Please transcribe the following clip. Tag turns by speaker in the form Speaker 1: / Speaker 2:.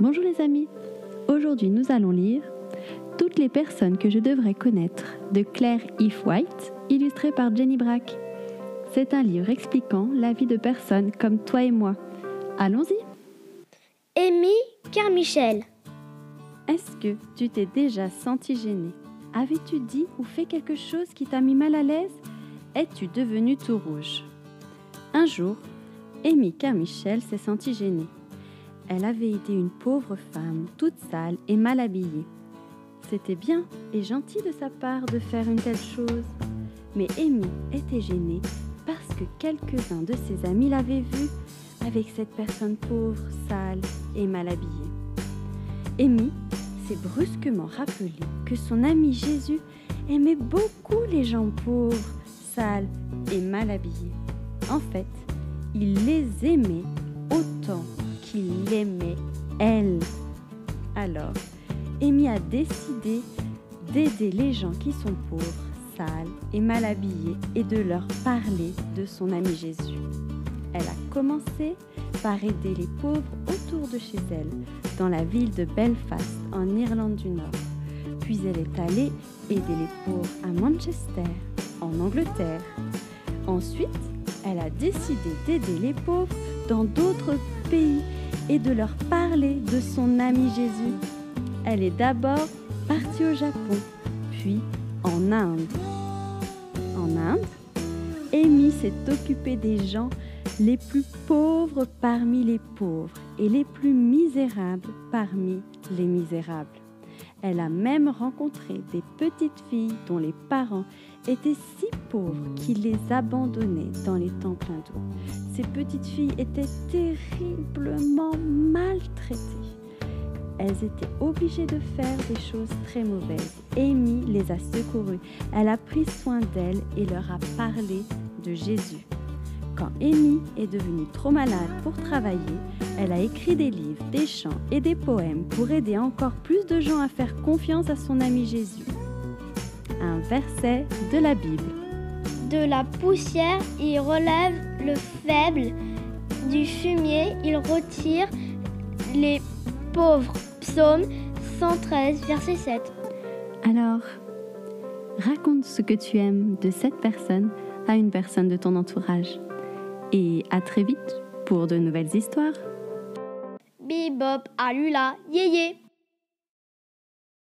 Speaker 1: Bonjour les amis, aujourd'hui nous allons lire Toutes les personnes que je devrais connaître de Claire If White, illustré par Jenny Brack. C'est un livre expliquant la vie de personnes comme toi et moi. Allons-y
Speaker 2: Amy Carmichel.
Speaker 1: Est-ce que tu t'es déjà senti gêné Avais-tu dit ou fait quelque chose qui t'a mis mal à l'aise? Es-tu devenu tout rouge? Un jour, Amy Carmichel s'est sentie gênée elle avait été une pauvre femme, toute sale et mal habillée. C'était bien et gentil de sa part de faire une telle chose. Mais Amy était gênée parce que quelques-uns de ses amis l'avaient vue avec cette personne pauvre, sale et mal habillée. Amy s'est brusquement rappelé que son ami Jésus aimait beaucoup les gens pauvres, sales et mal habillés. En fait, il les aimait autant l'aimait, elle. Alors, Amy a décidé d'aider les gens qui sont pauvres, sales et mal habillés et de leur parler de son ami Jésus. Elle a commencé par aider les pauvres autour de chez elle, dans la ville de Belfast, en Irlande du Nord. Puis elle est allée aider les pauvres à Manchester, en Angleterre. Ensuite, elle a décidé d'aider les pauvres dans d'autres pays et de leur parler de son ami Jésus. Elle est d'abord partie au Japon, puis en Inde. En Inde, Amy s'est occupée des gens les plus pauvres parmi les pauvres et les plus misérables parmi les misérables. Elle a même rencontré des petites filles dont les parents étaient si pauvres qu'ils les abandonnaient dans les temps pleins d'eau. Ces petites filles étaient terriblement maltraitées. Elles étaient obligées de faire des choses très mauvaises. Amy les a secourues. Elle a pris soin d'elles et leur a parlé de Jésus. Quand Amy est devenue trop malade pour travailler, elle a écrit des livres, des chants et des poèmes pour aider encore plus de gens à faire confiance à son ami Jésus. Un verset de la Bible.
Speaker 2: De la poussière, il relève le faible. Du fumier, il retire les pauvres. Psaume 113, verset 7.
Speaker 1: Alors, raconte ce que tu aimes de cette personne à une personne de ton entourage. Et à très vite pour de nouvelles histoires.
Speaker 2: Bibop, alula, yéyé.